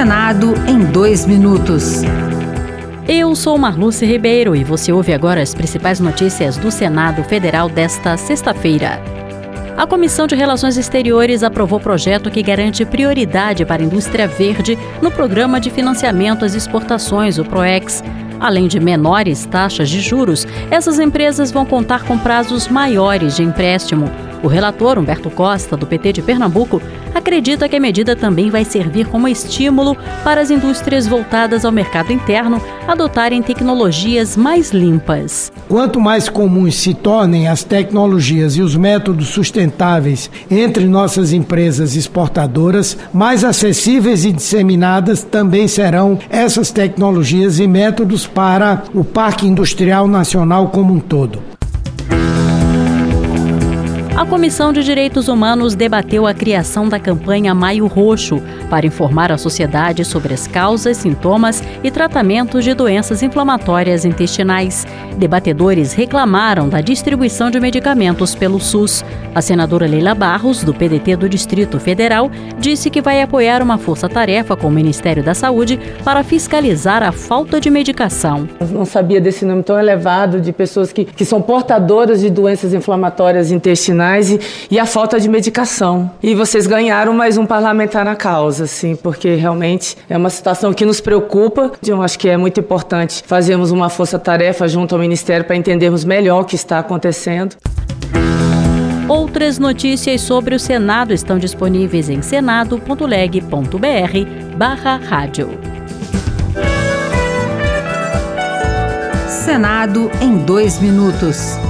Senado em dois minutos. Eu sou Marluce Ribeiro e você ouve agora as principais notícias do Senado Federal desta sexta-feira. A Comissão de Relações Exteriores aprovou projeto que garante prioridade para a indústria verde no Programa de Financiamento às Exportações, o PROEX. Além de menores taxas de juros, essas empresas vão contar com prazos maiores de empréstimo. O relator, Humberto Costa, do PT de Pernambuco, acredita que a medida também vai servir como estímulo para as indústrias voltadas ao mercado interno adotarem tecnologias mais limpas. Quanto mais comuns se tornem as tecnologias e os métodos sustentáveis entre nossas empresas exportadoras, mais acessíveis e disseminadas também serão essas tecnologias e métodos para o Parque Industrial Nacional como um todo. A Comissão de Direitos Humanos debateu a criação da campanha Maio Roxo para informar a sociedade sobre as causas, sintomas e tratamentos de doenças inflamatórias intestinais. Debatedores reclamaram da distribuição de medicamentos pelo SUS. A senadora Leila Barros, do PDT do Distrito Federal, disse que vai apoiar uma força-tarefa com o Ministério da Saúde para fiscalizar a falta de medicação. Eu não sabia desse número tão elevado de pessoas que, que são portadoras de doenças inflamatórias intestinais e, e a falta de medicação. E vocês ganharam mais um parlamentar na causa, assim, porque realmente é uma situação que nos preocupa. Eu acho que é muito importante fazermos uma força-tarefa junto ao Ministério para entendermos melhor o que está acontecendo. Outras notícias sobre o Senado estão disponíveis em senado.leg.br barra rádio. Senado em dois minutos.